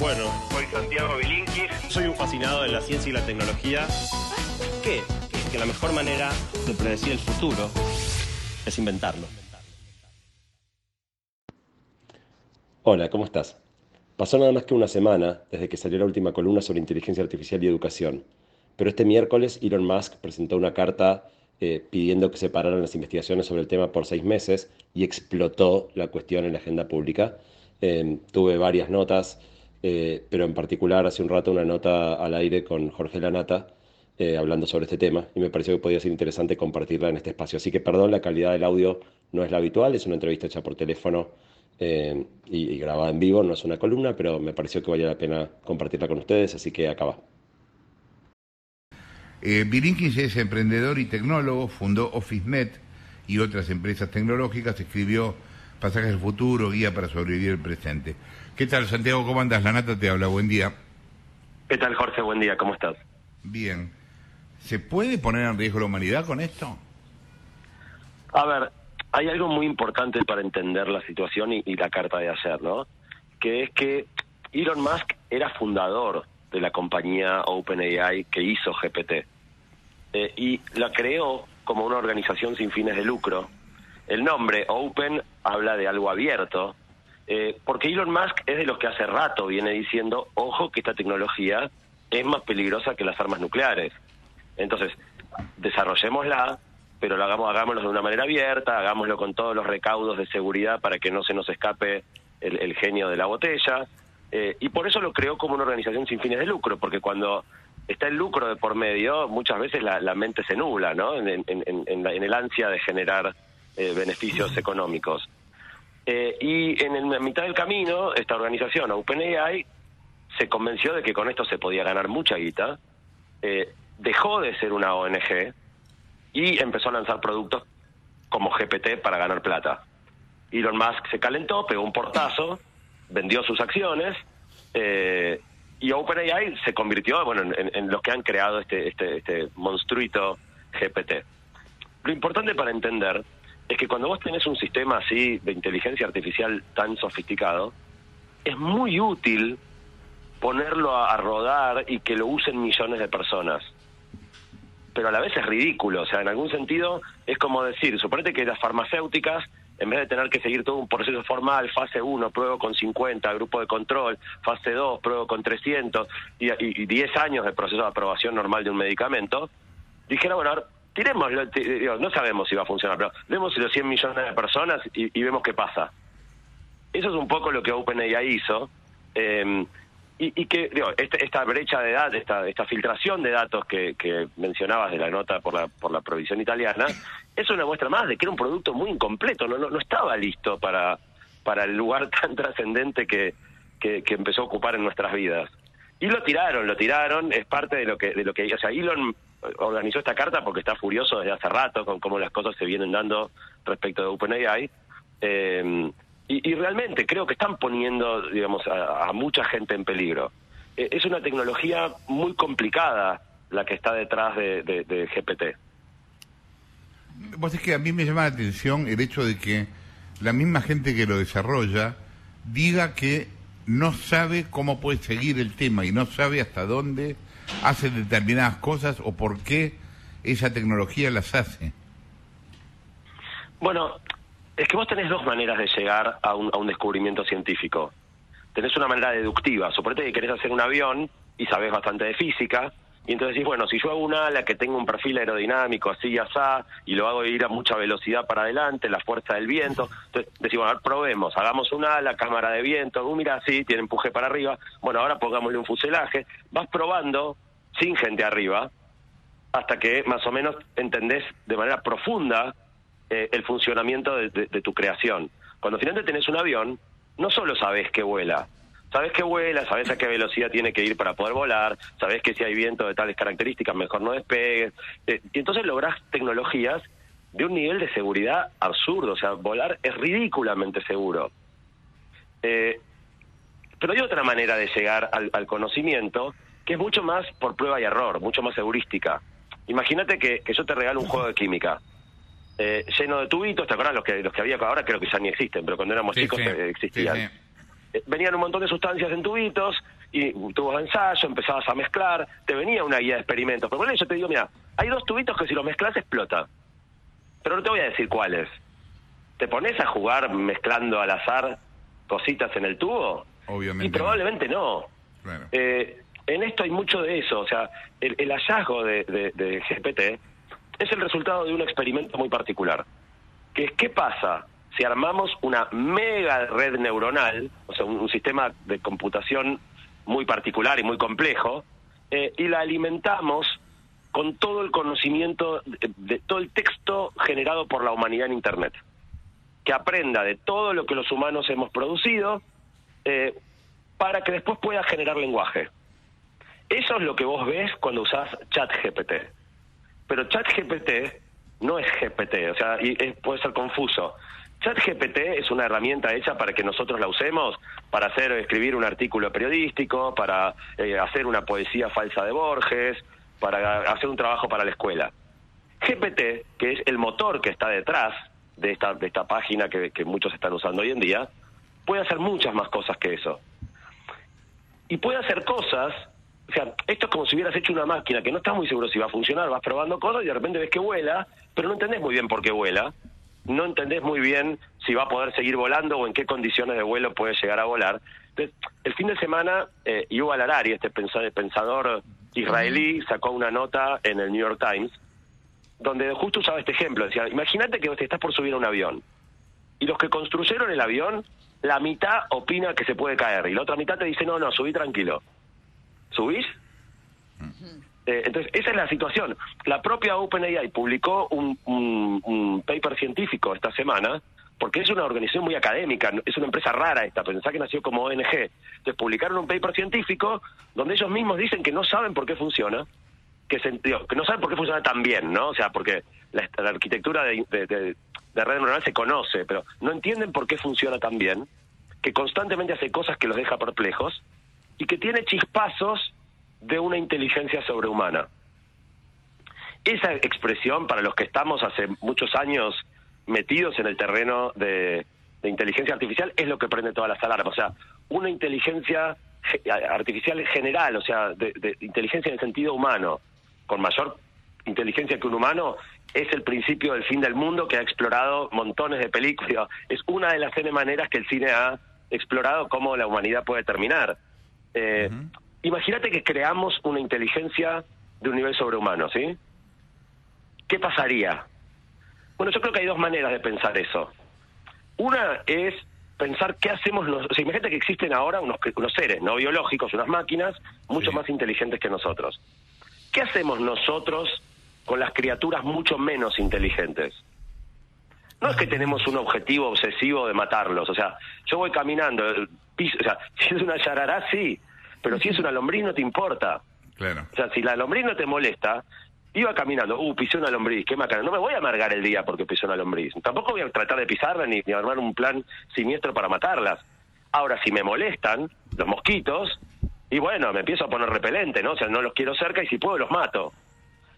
Bueno, Soy Santiago Bilinkis. soy un fascinado de la ciencia y la tecnología. ¿Qué? Que la mejor manera de predecir el futuro es inventarlo. Hola, ¿cómo estás? Pasó nada más que una semana desde que salió la última columna sobre inteligencia artificial y educación, pero este miércoles Elon Musk presentó una carta eh, pidiendo que se pararan las investigaciones sobre el tema por seis meses y explotó la cuestión en la agenda pública. Eh, tuve varias notas, eh, pero en particular hace un rato una nota al aire con Jorge Lanata eh, hablando sobre este tema y me pareció que podía ser interesante compartirla en este espacio. Así que perdón, la calidad del audio no es la habitual, es una entrevista hecha por teléfono eh, y, grabada en vivo, no es una columna, pero me pareció que valía la pena compartirla con ustedes, así que acá va. Eh, es emprendedor y tecnólogo, fundó OfficeNet y otras empresas tecnológicas, escribió Pasajes al futuro, guía para sobrevivir el presente. ¿Qué tal, Santiago? ¿Cómo andas? La Nata te habla, buen día. ¿Qué tal, Jorge? Buen día, ¿cómo estás? Bien. ¿Se puede poner en riesgo la humanidad con esto? A ver, hay algo muy importante para entender la situación y, y la carta de ayer, ¿no? Que es que Elon Musk era fundador de la compañía OpenAI que hizo GPT. Eh, y la creó como una organización sin fines de lucro. El nombre Open habla de algo abierto, eh, porque Elon Musk es de los que hace rato viene diciendo, ojo que esta tecnología es más peligrosa que las armas nucleares. Entonces, desarrollémosla, pero lo hagamos, hagámoslo de una manera abierta, hagámoslo con todos los recaudos de seguridad para que no se nos escape el, genio de la botella. Eh, y por eso lo creó como una organización sin fines de lucro, porque cuando está el lucro de por medio, muchas veces la, mente se nubla, ¿no? En la, en el ansia de generar eh, beneficios económicos. Eh, y en en mitad del camino, esta organización, OpenAI, se convenció de que con esto se podía ganar mucha guita, eh, dejó de ser una ONG y empezó a lanzar productos como GPT para ganar plata. Elon Musk se calentó, pegó un portazo, vendió sus acciones eh, y OpenAI se convirtió bueno, en, en- en los que han creado este, este, este monstruito GPT. Lo importante para entender es que cuando vos tenés un sistema así de inteligencia artificial tan sofisticado, es muy útil ponerlo a, rodar y que lo usen millones de personas. Pero a la vez es ridículo, o sea, en algún sentido es como decir, suponete que las farmacéuticas, en vez de tener que seguir todo un proceso formal, fase 1, pruebo con 50, grupo de control, fase 2, pruebo con 300, y, y, y 10 años de proceso de aprobación normal de un medicamento, dijera, bueno, ahora, tirémoslo, ti- digo, no sabemos si va a funcionar, pero demos los 100 millones de personas y, vemos qué pasa. Eso es un poco lo que OpenAI hizo. eh, y, que, digo, este- esta brecha de edad, esta, esta filtración de datos que, mencionabas de la nota por la, por la provisión italiana, es una muestra más de que era un producto muy incompleto, no, no, no estaba listo para, para el lugar tan trascendente que, que empezó a ocupar en nuestras vidas. Y lo tiraron, lo tiraron, es parte de lo que, de lo que, o sea, Elon organizó esta carta porque está furioso desde hace rato con cómo las cosas se vienen dando respecto de OpenAI. Eh, y, realmente creo que están poniendo, digamos, a, mucha gente en peligro. Eh, es una tecnología muy complicada la que está detrás de, de- de GPT. Vos es que a mí me llama la atención el hecho de que la misma gente que lo desarrolla diga que no sabe cómo puede seguir el tema y no sabe hasta dónde hace determinadas cosas o por qué esa tecnología las hace. Bueno, es que vos tenés dos maneras de llegar a un, a un descubrimiento científico. Tenés una manera deductiva, suponete que querés hacer un avión y sabés bastante de física, y entonces decís, bueno, si yo hago un ala que tenga un perfil aerodinámico así y asá, y lo hago ir a mucha velocidad para adelante, la fuerza del viento, entonces decís, bueno, a probemos, hagamos un ala, cámara de viento, uh, mira, sí, tiene empuje para arriba, bueno, ahora pongámosle un fuselaje, vas probando sin gente arriba, hasta que más o menos entendés de manera profunda eh, el funcionamiento de tu creación. Cuando finalmente tenés un avión, no solo sabés que vuela, sabés que vuela, sabés a qué velocidad tiene que ir para poder volar, sabés que si hay viento de tales características mejor no despegues, eh, y entonces lográs tecnologías de un nivel de seguridad absurdo, o sea, volar es ridículamente seguro. Eh, pero hay otra manera de llegar al, al conocimiento que es mucho más por prueba y error, mucho más heurística. Imagínate que, que yo te regalo un juego de química eh, lleno de tubitos, ¿te acuerdas los que, los que había ahora? Creo que ya ni existen, pero cuando éramos Sí, chicos sí, existían. sí, sí. Venían un montón de sustancias en tubitos y tubos de ensayo, empezabas a mezclar, te venía una guía de experimentos. Pero bueno, yo te digo, mira, hay dos tubitos que si los mezclas explota. Pero no te voy a decir cuáles. ¿Te pones a jugar mezclando al azar cositas en el tubo? Obviamente. Y probablemente no. Eh, en esto hay mucho de eso. O sea, el, el hallazgo de, de- de GPT es el resultado de un experimento muy particular. Que es, ¿qué pasa si armamos una mega red neuronal, o sea, un, sistema de computación muy particular y muy complejo, eh, y la alimentamos con todo el conocimiento, de, de todo el texto generado por la humanidad en Internet? Que aprenda de todo lo que los humanos hemos producido eh, para que después pueda generar lenguaje. Eso es lo que vos ves cuando usás ChatGPT. Pero ChatGPT no es GPT, o sea, y es- puede ser confuso. ChatGPT es una herramienta hecha para que nosotros la usemos para hacer escribir un artículo periodístico, para eh, hacer una poesía falsa de Borges, para hacer un trabajo para la escuela. GPT, que es el motor que está detrás de esta, de esta página que, muchos están usando hoy en día, puede hacer muchas más cosas que eso. Y puede hacer cosas, o sea, esto es como si hubieras hecho una máquina que no estás muy seguro si va a funcionar, vas probando cosas y de repente ves que vuela, pero no entendés muy bien por qué vuela, no entendés muy bien si va a poder seguir volando o en qué condiciones de vuelo puede llegar a volar. Entonces, el fin de semana, eh, Yuval Harari, este pensa- pensador israelí, sacó una nota en el New York Times donde justo usaba este ejemplo. Decía, imagínate que te estás por subir a un avión y los que construyeron el avión, la mitad opina que se puede caer y la otra mitad te dice, no, no, subí tranquilo. ¿Subís? Eh, entonces, esa es la situación. La propia OpenAI publicó un, paper científico esta semana, porque es una organización muy académica, es una empresa rara esta, pensá que nació como ONG. Entonces, publicaron un paper científico donde ellos mismos dicen que no saben por qué funciona, que, se- que no saben por qué funciona tan bien, ¿no? O sea, porque la, la arquitectura de- de red neuronal se conoce, pero no entienden por qué funciona tan bien, que constantemente hace cosas que los deja perplejos y que tiene chispazos de una inteligencia sobrehumana. Esa expresión, para los que estamos hace muchos años metidos en el terreno de, inteligencia artificial, es lo que prende todas las alarmas. O sea, una inteligencia ge- artificial general, o sea, de, de inteligencia en el sentido humano, con mayor inteligencia que un humano, es el principio del fin del mundo que ha explorado montones de películas. Es una de las N maneras que el cine ha explorado cómo la humanidad puede terminar. Eh, Imagínate que creamos una inteligencia de un nivel sobrehumano, ¿sí? ¿Qué pasaría? Bueno, yo creo que hay dos maneras de pensar eso. Una es pensar qué hacemos sea, imagínate que existen ahora unos, unos seres no biológicos, unas máquinas mucho Sí. más inteligentes que nosotros. ¿Qué hacemos nosotros con las criaturas mucho menos inteligentes? No es que tenemos un objetivo obsesivo de matarlos. O sea, yo voy caminando, piso- o sea, si es una yarará, sí, pero si es una lombriz no te importa. Claro. O sea, si la lombriz no te molesta, iba caminando, uh, pisé una lombriz, qué macana. No me voy a amargar el día porque pisé una lombriz. Tampoco voy a tratar de pisarla ni, ni armar un plan siniestro para matarlas. Ahora, si me molestan los mosquitos, y bueno, me empiezo a poner repelente, ¿no? O sea, no los quiero cerca y si puedo los mato.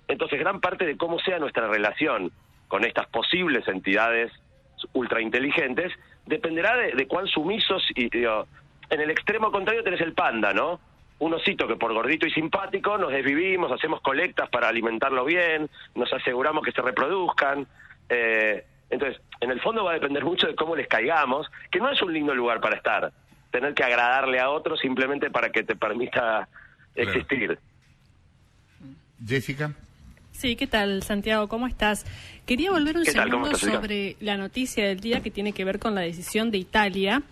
Entonces, gran parte de cómo sea nuestra relación con estas posibles entidades ultrainteligentes dependerá de, de cuán sumisos y digo, en el extremo contrario tenés el panda, ¿no? Un osito que por gordito y simpático nos desvivimos, hacemos colectas para alimentarlo bien, nos aseguramos que se reproduzcan. eh, entonces, en el fondo va a depender mucho de cómo les caigamos, que no es un lindo lugar para estar, tener que agradarle a otro simplemente para que te permita existir. Jessica. Sí, ¿qué tal, Santiago? ¿Cómo estás? Quería volver un ¿Qué tal? ¿Cómo segundo estás, sobre la noticia del día que tiene que ver con la decisión de Italia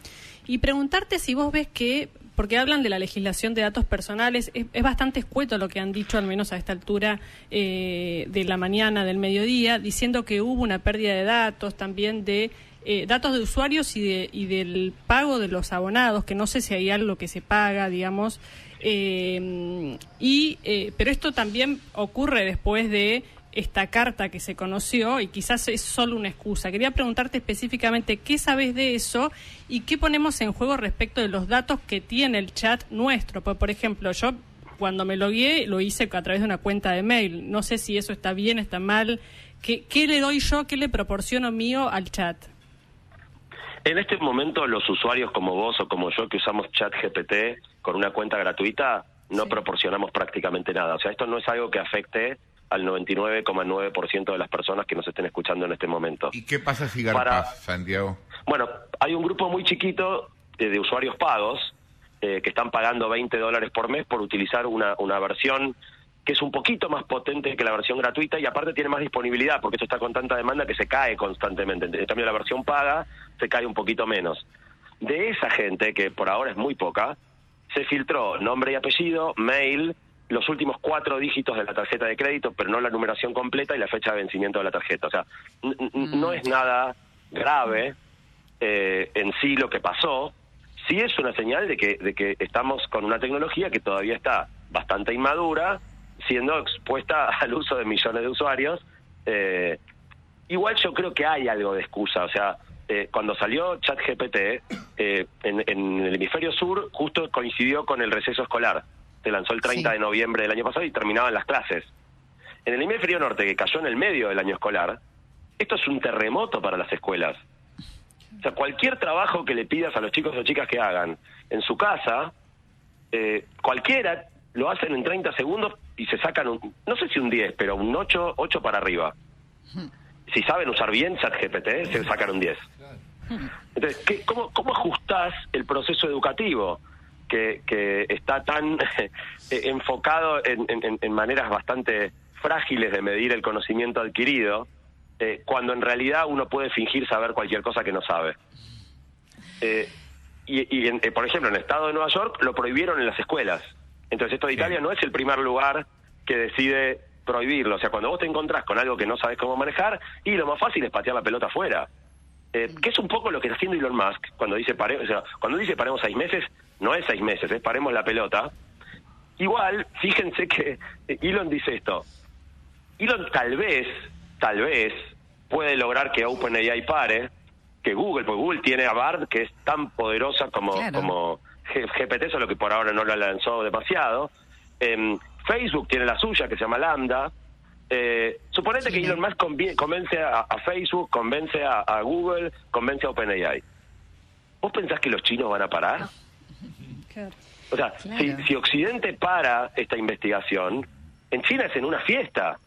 y preguntarte si vos ves que, porque hablan de la legislación de datos personales, es, es bastante escueto lo que han dicho, al menos a esta altura eh, de la mañana, del mediodía, diciendo que hubo una pérdida de datos, también de eh, datos de usuarios y, de, y del pago de los abonados, que no sé si hay algo que se paga, digamos. Eh, y, eh, pero esto también ocurre después de esta carta que se conoció y quizás es solo una excusa. Quería preguntarte específicamente qué sabes de eso y qué ponemos en juego respecto de los datos que tiene el chat nuestro. Por ejemplo, yo cuando me logué lo hice a través de una cuenta de mail. No sé si eso está bien, está mal. ¿Qué, qué le doy yo, qué le proporciono mío al chat? En este momento los usuarios como vos o como yo que usamos ChatGPT con una cuenta gratuita no proporcionamos prácticamente nada. O sea, esto no es algo que afecte al 99,9% de las personas que nos estén escuchando en este momento. ¿Y qué pasa si garpas, Santiago? Bueno, hay un grupo muy chiquito de, de usuarios pagos eh, que están pagando 20 dólares por mes por utilizar una, una versión que es un poquito más potente que la versión gratuita y aparte tiene más disponibilidad porque esto está con tanta demanda que se cae constantemente. En cambio, la versión paga se cae un poquito menos. De esa gente, que por ahora es muy poca, se filtró nombre y apellido, mail, los últimos cuatro dígitos de la tarjeta de crédito, pero no la numeración completa y la fecha de vencimiento de la tarjeta. O sea, no es nada grave eh, en sí lo que pasó, sí es una señal de que, de que estamos con una tecnología que todavía está bastante inmadura, siendo expuesta al uso de millones de usuarios. Eh, igual yo creo que hay algo de excusa, o sea, eh, cuando salió ChatGPT, eh, en, en, el hemisferio sur justo coincidió con el receso escolar. Se lanzó el 30 Sí. de noviembre del año pasado y terminaban las clases. En el hemisferio norte, que cayó en el medio del año escolar, esto es un terremoto para las escuelas. O sea, cualquier trabajo que le pidas a los chicos o chicas que hagan en su casa, eh, cualquiera lo hacen en 30 segundos y se sacan un, no sé si un 10, pero un 8, 8 para arriba. Si saben usar bien ChatGPT, se sacan un 10. Entonces, ¿qué, cómo, ¿cómo ajustás el proceso educativo que, que está tan eh, enfocado en, en- en maneras bastante frágiles de medir el conocimiento adquirido, eh, cuando en realidad uno puede fingir saber cualquier cosa que no sabe? Eh, y, y en- eh, por ejemplo, en el estado de Nueva York lo prohibieron en las escuelas. Entonces, esto de Italia no es el primer lugar que decide prohibirlo. O sea, cuando vos te encontrás con algo que no sabes cómo manejar, y lo más fácil es patear la pelota afuera. Eh, que es un poco lo que está haciendo Elon Musk cuando dice pare, o sea, cuando dice paremos seis meses, no es seis meses, es paremos la pelota. Igual, fíjense que eh, Elon dice esto. Elon tal vez, tal vez, puede lograr que OpenAI pare, que Google, porque Google tiene a Bard, que es tan poderosa como, Claro. como GPT, solo que por ahora no la lanzó demasiado. Em, Facebook tiene la suya, que se llama Lambda. Eh, suponete Sí. que Elon Musk convence a, a Facebook, convence a, a Google, convence a OpenAI. ¿Vos pensás que los chinos van a parar? Claro. O sea, Claro. si, si Occidente para esta investigación, en China es en una fiesta.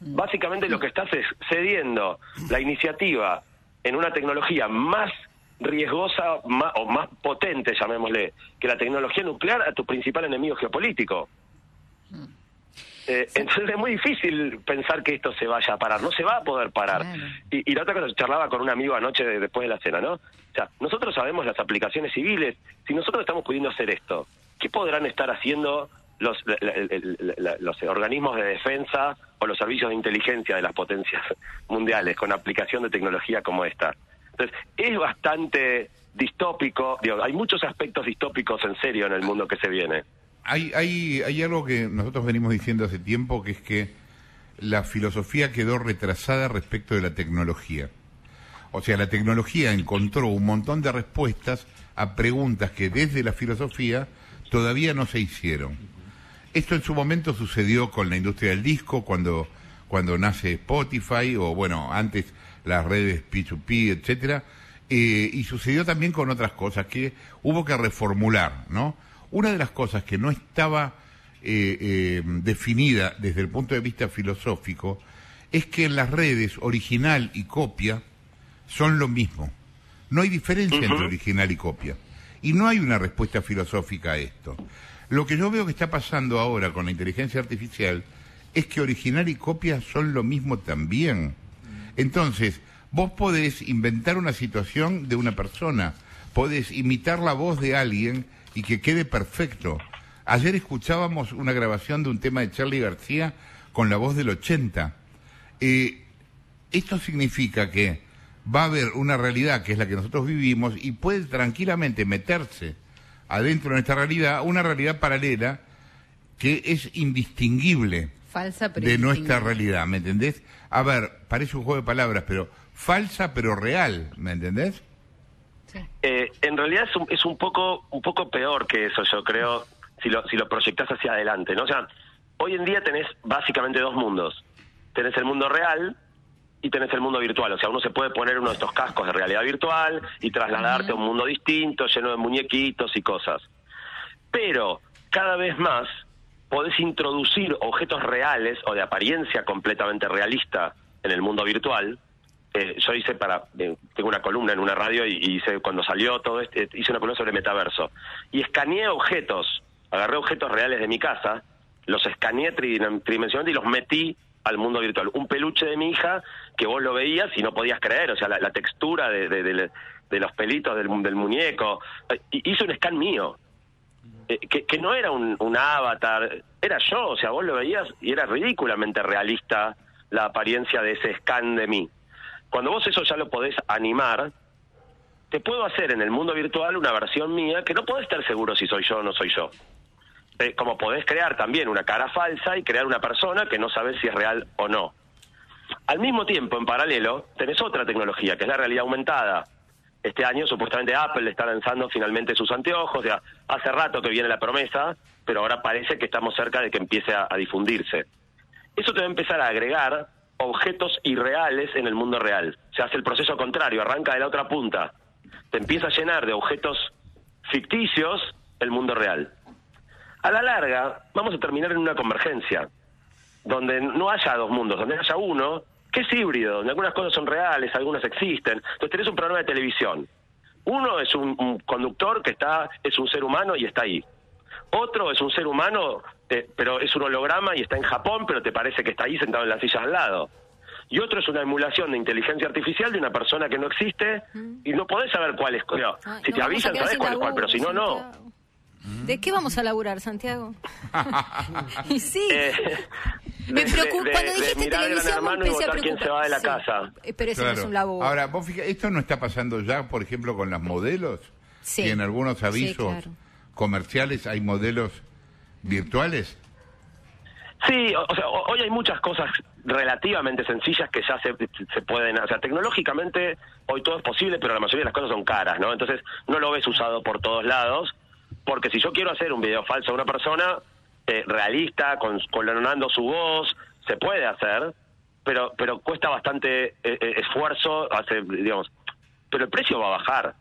Básicamente lo que estás es cediendo la iniciativa en una tecnología más riesgosa o más potente, llamémosle, que la tecnología nuclear a tu principal enemigo geopolítico. Eh, entonces es muy difícil pensar que esto se vaya a parar, no se va a poder parar. Claro. Y, y la otra cosa, charlaba con un amigo anoche de- después de la cena, ¿no? O sea, nosotros sabemos las aplicaciones civiles, si nosotros estamos pudiendo hacer esto, ¿qué podrán estar haciendo los, la- la- el- la- los organismos de defensa o los servicios de inteligencia de las potencias mundiales con aplicación de tecnología como esta? Entonces, es bastante distópico, digo, hay muchos aspectos distópicos en serio en el mundo que se viene. Hay, hay, hay algo que nosotros venimos diciendo hace tiempo, que es que la filosofía quedó retrasada respecto de la tecnología. O sea, la tecnología encontró un montón de respuestas a preguntas que desde la filosofía todavía no se hicieron. Esto en su momento sucedió con la industria del disco, cuando, cuando nace Spotify, o bueno, antes las redes P2P, etcétera, eh, y sucedió también con otras cosas que hubo que reformular, ¿no? Una de las cosas que no estaba eh, eh, definida desde el punto de vista filosófico es que en las redes original y copia son lo mismo. No hay diferencia entre original y copia. Y no hay una respuesta filosófica a esto. Lo que yo veo que está pasando ahora con la inteligencia artificial es que original y copia son lo mismo también. Entonces, vos podés inventar una situación de una persona, podés imitar la voz de alguien y que quede perfecto. Ayer escuchábamos una grabación de un tema de Charlie García con la voz del 80. Eh, esto significa que va a haber una realidad que es la que nosotros vivimos y puede tranquilamente meterse adentro de nuestra realidad una realidad paralela que es indistinguible Falsa, pero de nuestra realidad, ¿me entendés? A ver, parece un juego de palabras, pero falsa pero real, ¿me entendés? Sí. Eh, en realidad es un, es un poco un poco peor que eso, yo creo, si lo, si lo proyectás hacia adelante. ¿no? O sea, hoy en día tenés básicamente dos mundos. Tenés el mundo real y tenés el mundo virtual. O sea, uno se puede poner uno de estos cascos de realidad virtual y trasladarte a un mundo distinto, lleno de muñequitos y cosas. Pero cada vez más podés introducir objetos reales o de apariencia completamente realista en el mundo virtual. Eh, yo hice para, eh, tengo una columna en una radio y, hice, cuando salió todo este, hice una columna sobre metaverso. Y escaneé objetos, agarré objetos reales de mi casa, los escaneé tridim- tridimensionalmente y los metí al mundo virtual. Un peluche de mi hija que vos lo veías y no podías creer, o sea, la, textura de, de- los pelitos del, del muñeco. Eh, hice un scan mío, que, que no era un, un avatar, era yo, o sea, vos lo veías y era ridículamente realista la apariencia de ese scan de mí. Cuando vos eso ya lo podés animar, te puedo hacer en el mundo virtual una versión mía que no podés estar seguro si soy yo o no soy yo. Eh, como podés crear también una cara falsa y crear una persona que no sabes si es real o no. Al mismo tiempo, en paralelo, tenés otra tecnología, que es la realidad aumentada. Este año, supuestamente, Apple está lanzando finalmente sus anteojos. Ya hace rato que viene la promesa, pero ahora parece que estamos cerca de que empiece a difundirse. Eso te va a empezar a agregar objetos irreales en el mundo real. Se hace el proceso contrario, arranca de la otra punta. Te empieza a llenar de objetos ficticios el mundo real. A la larga, vamos a terminar en una convergencia, donde no haya dos mundos, donde haya uno que es híbrido, donde algunas cosas son reales, algunas existen. Entonces tenés un programa de televisión. Uno es un, un conductor que está, es un ser humano y está ahí. Otro es un ser humano, eh, pero es un holograma y está en Japón, pero te parece que está ahí sentado en la silla al lado. Y otro es una emulación de inteligencia artificial de una persona que no existe y no podés saber cuál es. no, Ay, si no, te avisan, sabés cuál es cuál, pero si no, no. ¿De qué vamos a laburar, Santiago? y sí. Eh, me de- preocupa. de- Cuando de dijiste mirar al gran televisión me hermano y empecé a votar quién se va de la Sí. casa. Eh, Pero ese no es un laburo. Ahora, vos fíjate, esto no está pasando ya, por ejemplo, con las modelos. Sí. Que en algunos Sí, avisos claro. comerciales hay modelos virtuales. Sí, o, o sea, ho- hoy hay muchas cosas relativamente sencillas que ya se, se pueden, o sea, tecnológicamente hoy todo es posible, pero la mayoría de las cosas son caras, ¿no? Entonces no lo ves usado por todos lados, porque si yo quiero hacer un video falso de una persona eh, realista, con, clonando su voz, se puede hacer, pero pero cuesta bastante eh, eh, esfuerzo, hacer, digamos, pero el precio va a bajar.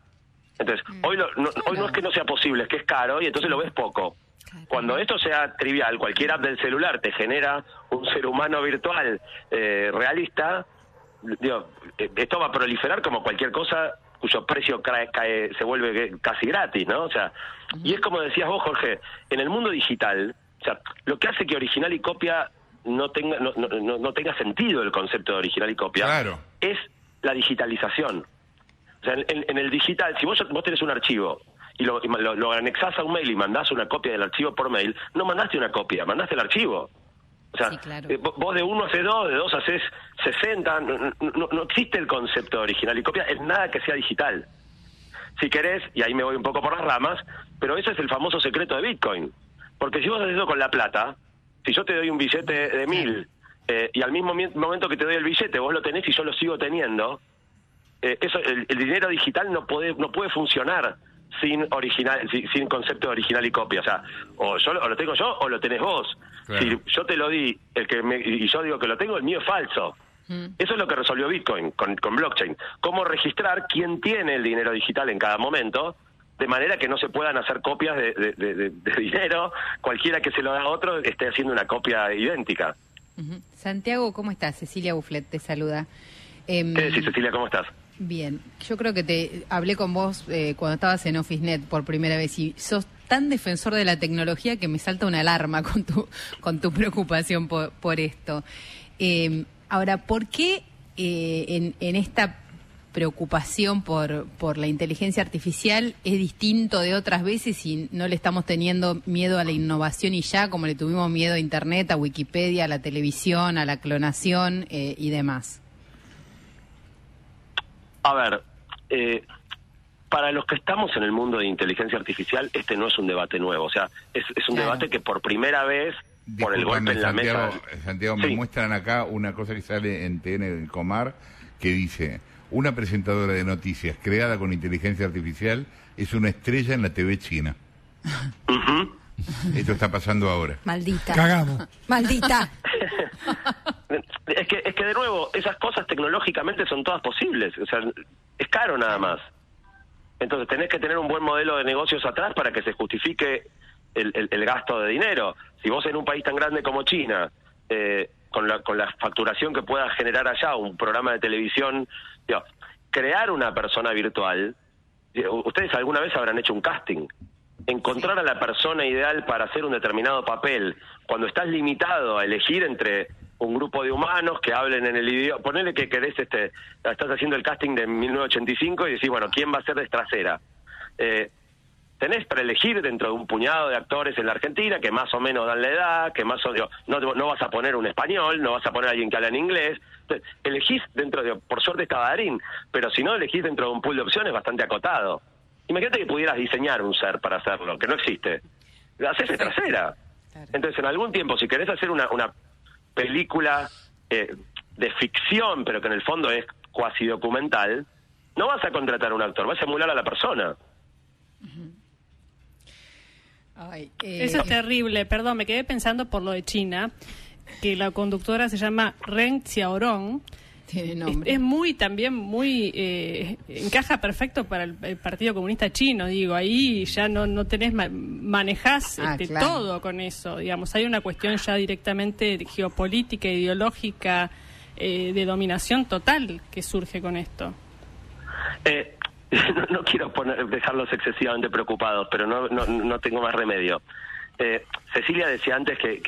Entonces, hoy, lo- no, hoy no es que no sea posible, es que es caro y entonces lo ves poco. Cuando esto sea trivial, cualquier app del celular te genera un ser humano virtual eh, realista, digo, eh, esto va a proliferar como cualquier cosa cuyo precio cae, cae- se vuelve casi gratis, ¿no? O sea, y es como decías vos, Jorge, en el mundo digital, o sea, lo que hace que original y copia no tenga no, no, no- no tenga sentido el concepto de original y copia Claro. es la digitalización. O sea, en, en- en el digital, si vos, vos tenés un archivo y lo, y lo, lo anexás a un mail y mandás una copia del archivo por mail, no mandaste una copia, mandaste el archivo. O sea, Sí, claro. eh, vo- vos de uno haces dos, de dos haces 60, no, no- no existe el concepto de original y copia, es nada que sea digital. Si querés, y ahí me voy un poco por las ramas, pero ese es el famoso secreto de Bitcoin. Porque si vos haces eso con la plata, si yo te doy un billete de mil eh, y al mismo mi- momento que te doy el billete vos lo tenés y yo lo sigo teniendo, eh, eso el, el dinero digital no puede no puede funcionar sin original sin, sin concepto de original y copia o sea o yo lo- o lo tengo yo o lo tenés vos Claro. si yo te lo di el que me- y yo digo que lo tengo el mío es falso eso es lo que resolvió Bitcoin con, con blockchain cómo registrar quién tiene el dinero digital en cada momento de manera que no se puedan hacer copias de, de- de- de- de dinero cualquiera que se lo da a otro esté haciendo una copia idéntica. Santiago, ¿cómo estás? Cecilia Bufflet te saluda. Em, ¿Qué decís, Cecilia? ¿Cómo estás? Bien, yo creo que te hablé con vos eh, cuando estabas en OfficeNet por primera vez y sos tan defensor de la tecnología que me salta una alarma con tu, con tu preocupación por, por esto. Eh, ahora, ¿por qué eh, en, en esta preocupación por, por la inteligencia artificial es distinto de otras veces y no le estamos teniendo miedo a la innovación y ya, como le tuvimos miedo a Internet, a Wikipedia, a la televisión, a la clonación eh, y demás? A ver, eh, para los que estamos en el mundo de inteligencia artificial, este no es un debate nuevo. O sea, es, es un Claro. debate que por primera vez, por el golpe en la Santiago, mesa. Santiago, me Sí. muestran acá una cosa que sale en TN del Comar que dice, una presentadora de noticias creada con inteligencia artificial es una estrella en la TV china. Esto está pasando ahora. Maldita. Cagamos. Maldita. es que, es que de nuevo, esas cosas tecnológicamente son todas posibles. O sea, es caro nada más. Entonces tenés que tener un buen modelo de negocios atrás para que se justifique el, el, gasto de dinero. Si vos en un país tan grande como China, eh, con, la, con la facturación que pueda generar allá un programa de televisión, crear una persona virtual, ustedes alguna vez habrán hecho un casting. Encontrar a la persona ideal para hacer un determinado papel, cuando estás limitado a elegir entre un grupo de humanos que hablen en el idioma. Ponele que querés, este, estás haciendo el casting de 1985 y decís, bueno, ¿quién va a ser de trasera? Eh, tenés para elegir dentro de un puñado de actores en la Argentina que más o menos dan la edad, que más o menos, no, no vas a poner un español, no vas a poner a alguien que habla en inglés. elegís dentro de, por suerte está Darín, pero si no elegís dentro de un pool de opciones bastante acotado. Imagínate que pudieras diseñar un ser para hacerlo, que no existe. Haces de trasera. Entonces, en algún tiempo, si querés hacer una, una película eh, de ficción, pero que en el fondo es cuasi documental, no vas a contratar a un actor, vas a emular a la persona. Eh, Eso es terrible, perdón, me quedé pensando por lo de China, que la conductora se llama Ren Xiaorong. Tiene nombre. Es, muy también muy eh, encaja perfecto para el, Partido Comunista Chino, digo, ahí ya no no tenés manejás ah, este, todo con eso, digamos, hay una cuestión ya directamente geopolítica, ideológica, eh, de dominación total que surge con esto. Eh, no, quiero poner, dejarlos excesivamente preocupados, pero no, no, no tengo más remedio. Eh, Cecilia decía antes que,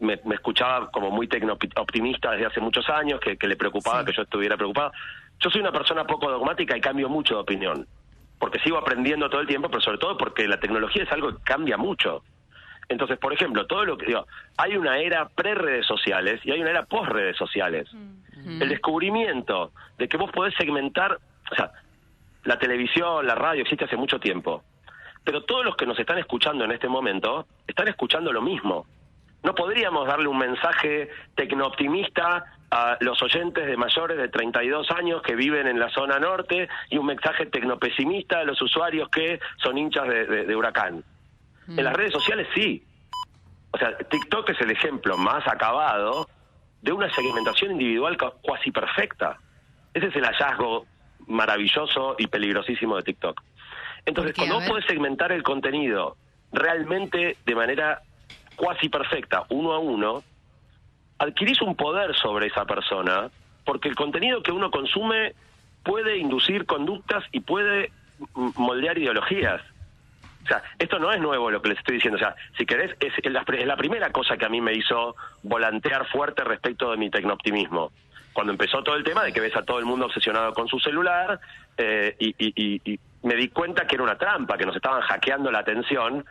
me, escuchaba como muy optimista desde hace muchos años, que, le preocupaba que yo estuviera preocupado. Yo soy una persona poco dogmática y cambio mucho de opinión, porque sigo aprendiendo todo el tiempo, pero sobre todo porque la tecnología es algo que cambia mucho. Entonces, por ejemplo, todo lo que digo, hay una era pre-redes sociales y hay una era post-redes sociales. Mm. El descubrimiento de que vos podés segmentar, o sea, la televisión, la radio existe hace mucho tiempo. Pero todos los que nos están escuchando en este momento están escuchando lo mismo. No podríamos darle un mensaje tecnooptimista a los oyentes de mayores de 32 años que viven en la zona norte y un mensaje tecnopesimista a los usuarios que son hinchas de, huracán. En las mm. redes sociales sí. O sea, TikTok es el ejemplo más acabado de una segmentación individual casi perfecta. Ese es el hallazgo maravilloso y peligrosísimo de TikTok. Entonces, cuando vos podés segmentar el contenido realmente de manera cuasi perfecta, uno a uno, adquirís un poder sobre esa persona, porque el contenido que uno consume puede inducir conductas y puede moldear ideologías. O sea, esto no es nuevo lo que les estoy diciendo. O sea, si querés, es la, es la primera cosa que a mí me hizo volantear fuerte respecto de mi tecnooptimismo cuando empezó todo el tema de que ves a todo el mundo obsesionado con su celular eh, y, me di cuenta que era una trampa, que nos estaban hackeando la atención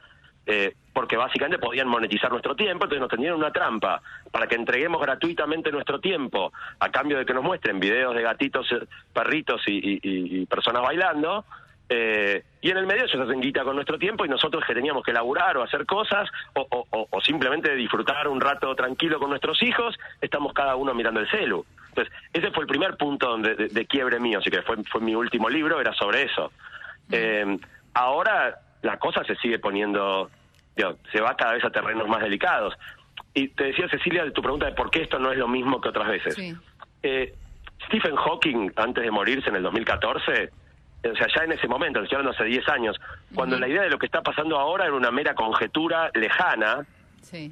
eh, porque básicamente podían monetizar nuestro tiempo, entonces nos tenían una trampa para que entreguemos gratuitamente nuestro tiempo a cambio de que nos muestren videos de gatitos, perritos y, personas bailando. Eh, y en el medio se hacen guita con nuestro tiempo y nosotros que teníamos que laburar o hacer cosas o, o simplemente disfrutar un rato tranquilo con nuestros hijos, estamos cada uno mirando el celu. Entonces, ese fue el primer punto donde, de, quiebre mío, así que fue, fue mi último libro, era sobre eso. Eh, ahora la cosa se sigue poniendo, se va cada vez a terrenos más delicados. Y te decía, Cecilia, de tu pregunta de por qué esto no es lo mismo que otras veces. Eh, Stephen Hawking, antes de morirse en el 2014, o sea, ya en ese momento, estoy hablando hace 10 años, cuando la idea de lo que está pasando ahora era una mera conjetura lejana,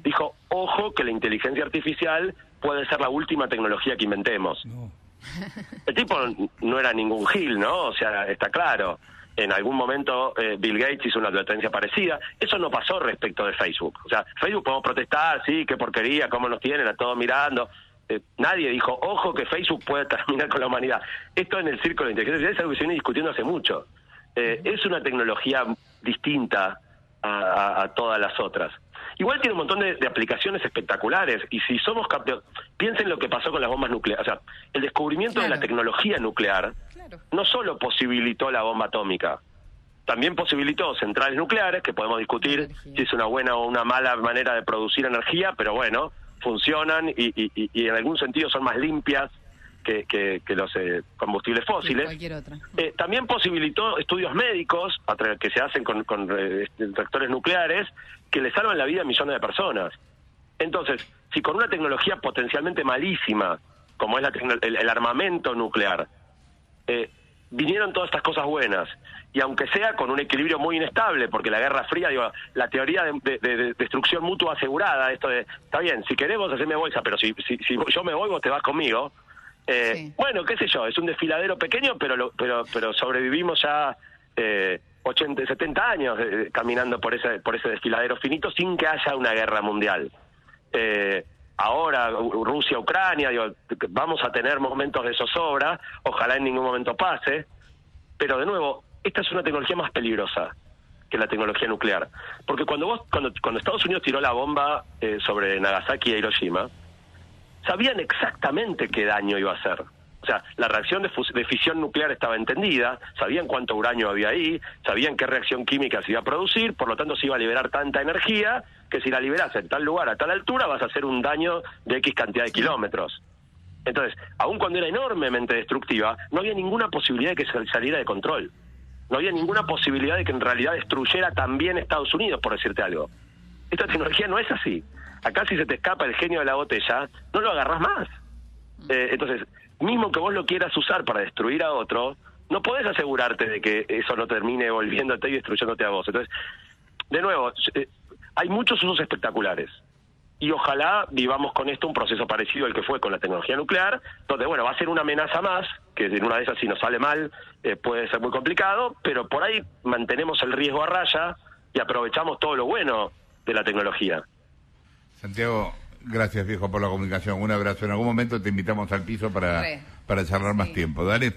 dijo, ojo que la inteligencia artificial puede ser la última tecnología que inventemos. El tipo no era ningún gil, ¿no? O sea, está claro. En algún momento eh, Bill Gates hizo una advertencia parecida. Eso no pasó respecto de Facebook. O sea, Facebook podemos protestar, sí, qué porquería, cómo nos tienen a todos mirando. Eh, nadie dijo, ojo que Facebook puede terminar con la humanidad. Esto en el círculo de inteligencia es algo que se viene discutiendo hace mucho. Eh, es una tecnología distinta a todas las otras. Igual tiene un montón de, aplicaciones espectaculares y si somos capaces, piensen lo que pasó con las bombas nucleares, o sea, el descubrimiento de la tecnología nuclear no solo posibilitó la bomba atómica, también posibilitó centrales nucleares, que podemos discutir si es una buena o una mala manera de producir energía, pero bueno, funcionan y, en algún sentido son más limpias que, que, los eh, combustibles fósiles. Eh, también posibilitó estudios médicos que se hacen con, con eh, reactores nucleares que le salvan la vida a millones de personas. Entonces, si con una tecnología potencialmente malísima, como es la el, el, armamento nuclear, eh, vinieron todas estas cosas buenas, y aunque sea con un equilibrio muy inestable, porque la Guerra Fría, digo, la teoría de, destrucción mutua asegurada, esto de, está bien, si queremos hacerme bolsa, pero si, si, si yo me voy, vos te vas conmigo, eh, Bueno, qué sé yo, es un desfiladero pequeño, pero pero pero sobrevivimos ya eh, 80, 70 años eh, caminando por ese por ese desfiladero finito sin que haya una guerra mundial. Eh, ahora Rusia, Ucrania, vamos a tener momentos de zozobra, ojalá en ningún momento pase, pero de nuevo, esta es una tecnología más peligrosa que la tecnología nuclear, porque cuando vos cuando Estados Unidos tiró la bomba eh, sobre Nagasaki e Hiroshima, sabían exactamente qué daño iba a hacer. O sea, la reacción de, fisión nuclear estaba entendida, sabían cuánto uranio había ahí, sabían qué reacción química se iba a producir, por lo tanto se iba a liberar tanta energía que si la liberas en tal lugar, a tal altura, vas a hacer un daño de X cantidad de kilómetros. Entonces, aun cuando era enormemente destructiva, no había ninguna posibilidad de que saliera de control. No había ninguna posibilidad de que en realidad destruyera también Estados Unidos, por decirte algo. Esta tecnología no es así. Acá si se te escapa el genio de la botella, no lo agarras más. Eh, entonces, mismo que vos lo quieras usar para destruir a otro, no podés asegurarte de que eso no termine volviéndote y destruyéndote a vos. Entonces, de nuevo, eh, hay muchos usos espectaculares. Y ojalá vivamos con esto un proceso parecido al que fue con la tecnología nuclear, donde, bueno, va a ser una amenaza más, que en una de esas si nos sale mal eh, puede ser muy complicado, pero por ahí mantenemos el riesgo a raya y aprovechamos todo lo bueno de la tecnología. Santiago, gracias viejo por la comunicación. Un abrazo. En algún momento te invitamos al piso para, para charlar más tiempo. Dale.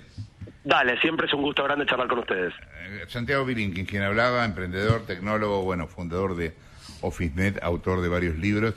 Dale, siempre es un gusto grande charlar con ustedes. Eh, Santiago Birinkin, quien hablaba, emprendedor, tecnólogo, bueno, fundador de OfficeNet, autor de varios libros.